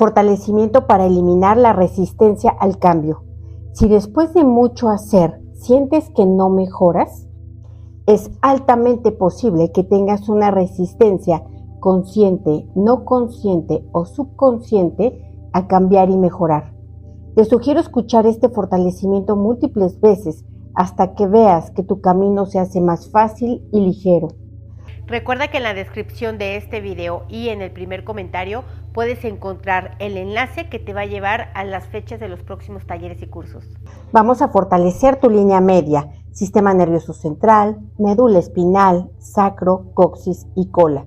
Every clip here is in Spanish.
Fortalecimiento para eliminar la resistencia al cambio. Si después de mucho hacer sientes que no mejoras, es altamente posible que tengas una resistencia consciente, no consciente o subconsciente a cambiar y mejorar. Te sugiero escuchar este fortalecimiento múltiples veces hasta que veas que tu camino se hace más fácil y ligero. Recuerda que en la descripción de este video y en el primer comentario puedes encontrar el enlace que te va a llevar a las fechas de los próximos talleres y cursos. Vamos a fortalecer tu línea media, sistema nervioso central, médula espinal, sacro, coxis y cola.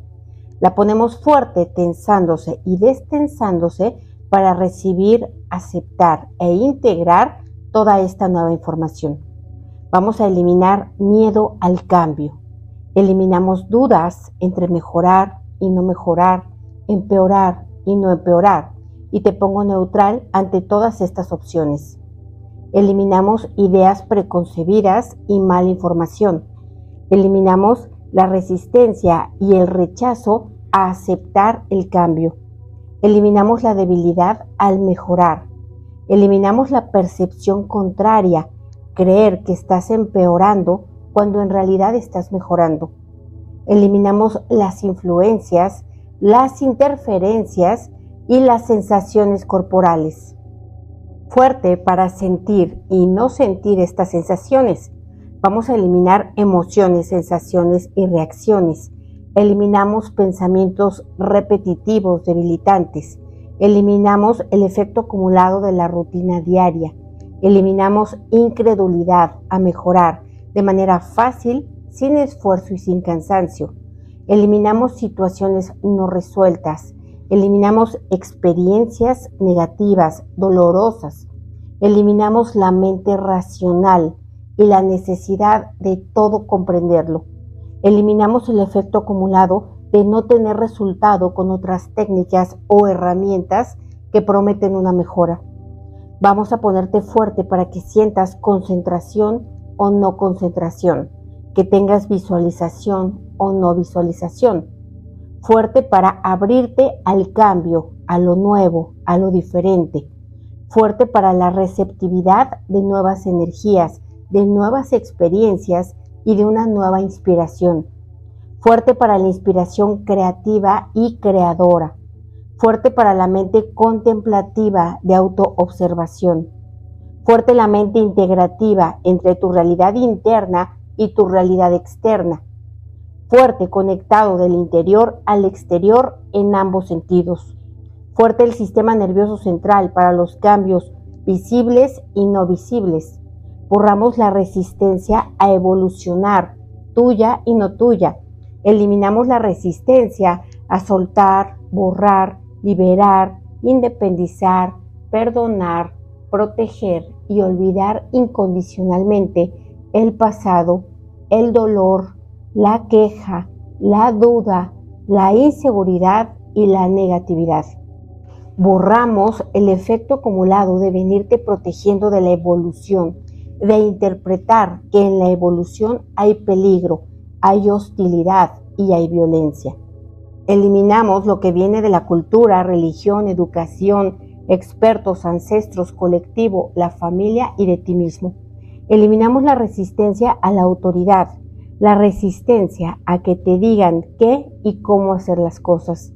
La ponemos fuerte tensándose y destensándose para recibir, aceptar e integrar toda esta nueva información. Vamos a eliminar miedo al cambio Eliminamos dudas entre mejorar y no mejorar, empeorar y no empeorar, y te pongo neutral ante todas estas opciones. Eliminamos ideas preconcebidas y mala información. Eliminamos la resistencia y el rechazo a aceptar el cambio. Eliminamos la debilidad al mejorar. Eliminamos la percepción contraria, creer que estás empeorando cuando en realidad estás mejorando. Eliminamos las influencias, las interferencias y las sensaciones corporales. Fuerte para sentir y no sentir estas sensaciones. Vamos a eliminar emociones, sensaciones y reacciones. Eliminamos pensamientos repetitivos, debilitantes. Eliminamos el efecto acumulado de la rutina diaria. Eliminamos incredulidad a mejorar de manera fácil, sin esfuerzo y sin cansancio. Eliminamos situaciones no resueltas, eliminamos experiencias negativas, dolorosas, eliminamos la mente racional y la necesidad de todo comprenderlo. Eliminamos el efecto acumulado de no tener resultado con otras técnicas o herramientas que prometen una mejora. Vamos a ponerte fuerte para que sientas concentración o no concentración, que tengas visualización o no visualización. Fuerte para abrirte al cambio, a lo nuevo, a lo diferente. Fuerte para la receptividad de nuevas energías, de nuevas experiencias y de una nueva inspiración. Fuerte para la inspiración creativa y creadora. Fuerte para la mente contemplativa de autoobservación Fuerte la mente integrativa entre tu realidad interna y tu realidad externa. Fuerte conectado del interior al exterior en ambos sentidos. Fuerte el sistema nervioso central para los cambios visibles y no visibles. Borramos la resistencia a evolucionar, tuya y no tuya. Eliminamos la resistencia a soltar, borrar, liberar, independizar, perdonar, proteger y olvidar incondicionalmente el pasado, el dolor, la queja, la duda, la inseguridad y la negatividad. Borramos el efecto acumulado de venirte protegiendo de la evolución, de interpretar que en la evolución hay peligro, hay hostilidad y hay violencia. Eliminamos lo que viene de la cultura, religión, educación, expertos, ancestros, colectivo, la familia y de ti mismo. Eliminamos la resistencia a la autoridad, la resistencia a que te digan qué y cómo hacer las cosas.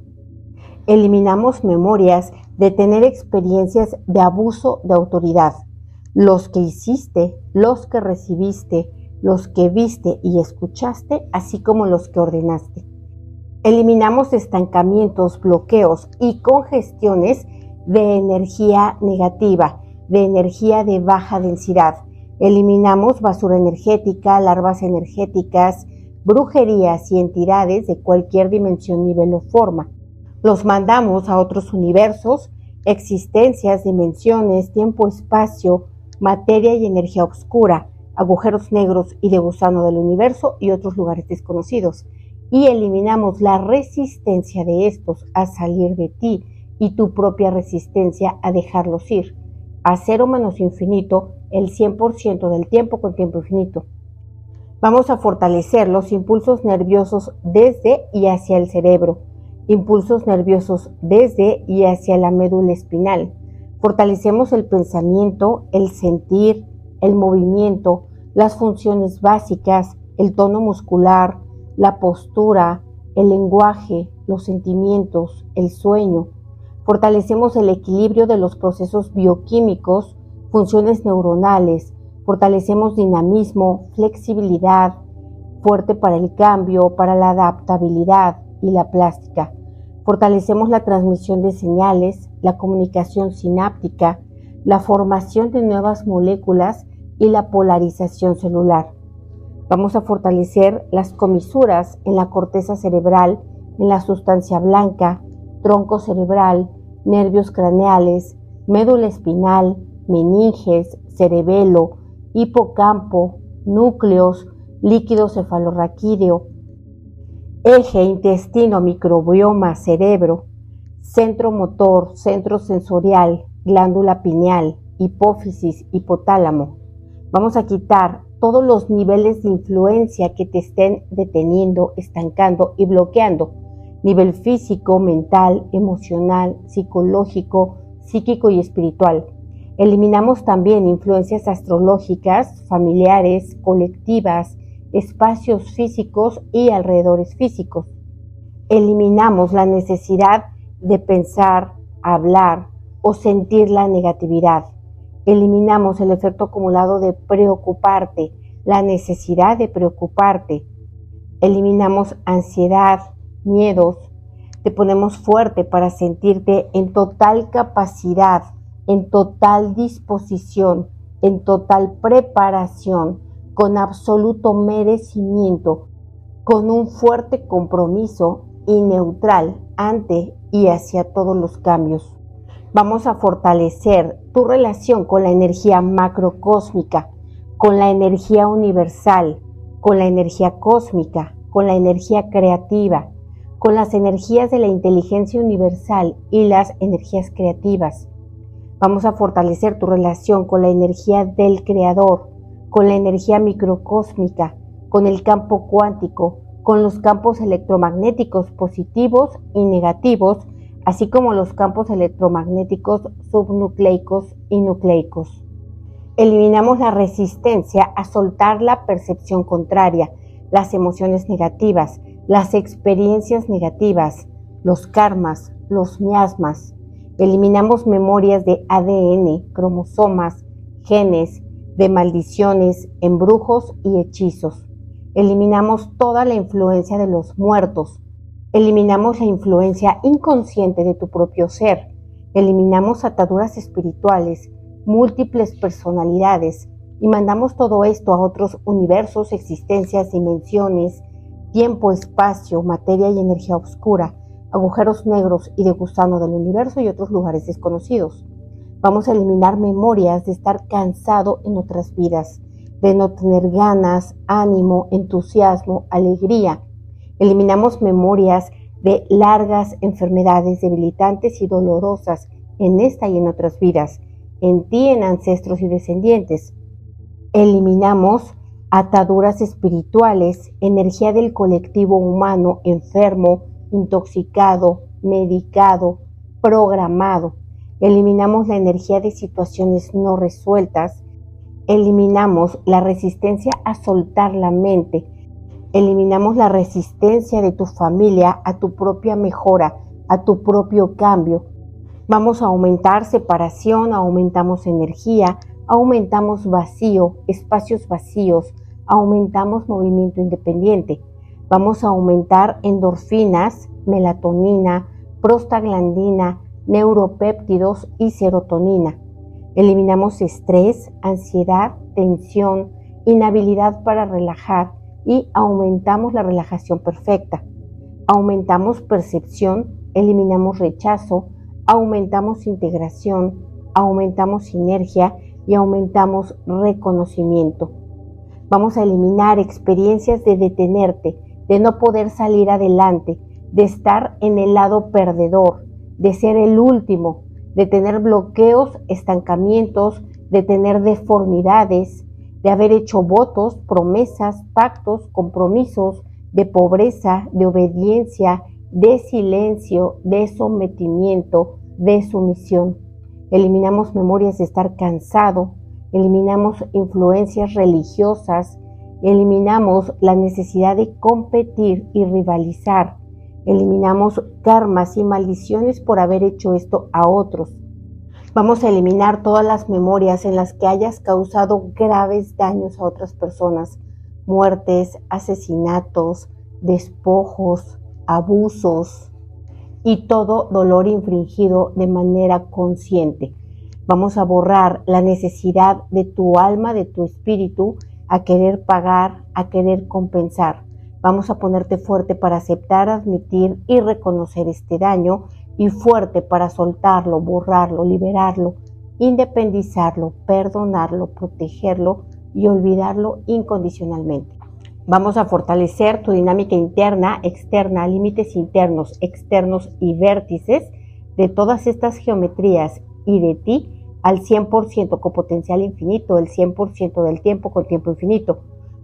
Eliminamos memorias de tener experiencias de abuso de autoridad, los que hiciste, los que recibiste, los que viste y escuchaste, así como los que ordenaste. Eliminamos estancamientos, bloqueos y congestiones de energía negativa, de energía de baja densidad. Eliminamos basura energética, larvas energéticas, brujerías y entidades de cualquier dimensión, nivel o forma. Los mandamos a otros universos, existencias, dimensiones, tiempo, espacio, materia y energía oscura, agujeros negros y de gusano del universo y otros lugares desconocidos. Y eliminamos la resistencia de estos a salir de ti y tu propia resistencia a dejarlos ir, a cero menos infinito el 100% del tiempo con tiempo infinito. Vamos a fortalecer los impulsos nerviosos desde y hacia el cerebro, impulsos nerviosos desde y hacia la médula espinal. Fortalecemos el pensamiento, el sentir, el movimiento, las funciones básicas, el tono muscular, la postura, el lenguaje, los sentimientos, el sueño. Fortalecemos el equilibrio de los procesos bioquímicos, funciones neuronales, fortalecemos dinamismo, flexibilidad, fuerte para el cambio, para la adaptabilidad y la plástica. Fortalecemos la transmisión de señales, la comunicación sináptica, la formación de nuevas moléculas y la polarización celular. Vamos a fortalecer las comisuras en la corteza cerebral, en la sustancia blanca, tronco cerebral, nervios craneales, médula espinal, meninges, cerebelo, hipocampo, núcleos, líquido cefalorraquídeo, eje intestino, microbioma, cerebro, centro motor, centro sensorial, glándula pineal, hipófisis, hipotálamo. Vamos a quitar todos los niveles de influencia que te estén deteniendo, estancando y bloqueando. Nivel físico, mental, emocional, psicológico, psíquico y espiritual. Eliminamos también influencias astrológicas, familiares, colectivas, espacios físicos y alrededores físicos. Eliminamos la necesidad de pensar, hablar o sentir la negatividad. Eliminamos el efecto acumulado de preocuparte, la necesidad de preocuparte. Eliminamos ansiedad, miedos. Te ponemos fuerte para sentirte en total capacidad, en total disposición, en total preparación con absoluto merecimiento, con un fuerte compromiso y neutral ante y hacia todos los cambios. Vamos a fortalecer tu relación con la energía macrocósmica, con la energía universal, con la energía cósmica, con la energía creativa, con las energías de la inteligencia universal y las energías creativas. Vamos a fortalecer tu relación con la energía del creador, con la energía microcósmica, con el campo cuántico, con los campos electromagnéticos positivos y negativos, así como los campos electromagnéticos subnucleicos y nucleicos. Eliminamos la resistencia a soltar la percepción contraria, las emociones negativas, las experiencias negativas, los karmas, los miasmas. Eliminamos memorias de ADN, cromosomas, genes, de maldiciones, embrujos y hechizos. Eliminamos toda la influencia de los muertos. Eliminamos la influencia inconsciente de tu propio ser. Eliminamos ataduras espirituales, múltiples personalidades y mandamos todo esto a otros universos, existencias, dimensiones, tiempo, espacio, materia y energía oscura, agujeros negros y de gusano del universo y otros lugares desconocidos. Vamos a eliminar memorias de estar cansado en otras vidas, de no tener ganas, ánimo, entusiasmo, alegría. Eliminamos memorias de largas enfermedades debilitantes y dolorosas en esta y en otras vidas, en ti, en ancestros y descendientes. Eliminamos ataduras espirituales, energía del colectivo humano enfermo, intoxicado, medicado, programado. Eliminamos la energía de situaciones no resueltas, eliminamos la resistencia a soltar la mente, eliminamos la resistencia de tu familia a tu propia mejora, a tu propio cambio. Vamos a aumentar separación, aumentamos energía, aumentamos vacío, espacios vacíos, aumentamos movimiento independiente. Vamos a aumentar endorfinas, melatonina, prostaglandina, neuropéptidos y serotonina. Eliminamos estrés, ansiedad, tensión, inhabilidad para relajar y aumentamos la relajación perfecta. Aumentamos percepción, eliminamos rechazo, aumentamos integración, aumentamos sinergia y aumentamos reconocimiento. Vamos a eliminar experiencias de detenerte, de no poder salir adelante, de estar en el lado perdedor, de ser el último, de tener bloqueos, estancamientos, de tener deformidades, de haber hecho votos, promesas, pactos, compromisos, de pobreza, de obediencia, de silencio, de sometimiento, de sumisión. Eliminamos memorias de estar cansado, eliminamos influencias religiosas, eliminamos la necesidad de competir y rivalizar, eliminamos karmas y maldiciones por haber hecho esto a otros. Vamos a eliminar todas las memorias en las que hayas causado graves daños a otras personas, muertes, asesinatos, despojos, abusos y todo dolor infringido de manera consciente. Vamos a borrar la necesidad de tu alma, de tu espíritu, a querer pagar, a querer compensar. Vamos a ponerte fuerte para aceptar, admitir y reconocer este daño y fuerte para soltarlo, borrarlo, liberarlo, independizarlo, perdonarlo, protegerlo y olvidarlo incondicionalmente. Vamos a fortalecer tu dinámica interna, externa, límites internos, externos y vértices de todas estas geometrías y de ti al 100% con potencial infinito, el 100% del tiempo con tiempo infinito.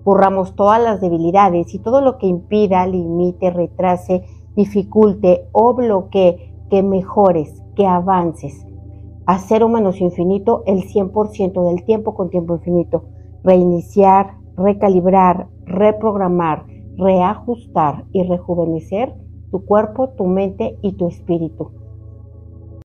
Borramos todas las debilidades y todo lo que impida, limite, retrase, dificulte o bloquee que mejores, que avances. A cero menos infinito el 100% del tiempo con tiempo infinito. Reiniciar, recalibrar, reprogramar, reajustar y rejuvenecer tu cuerpo, tu mente y tu espíritu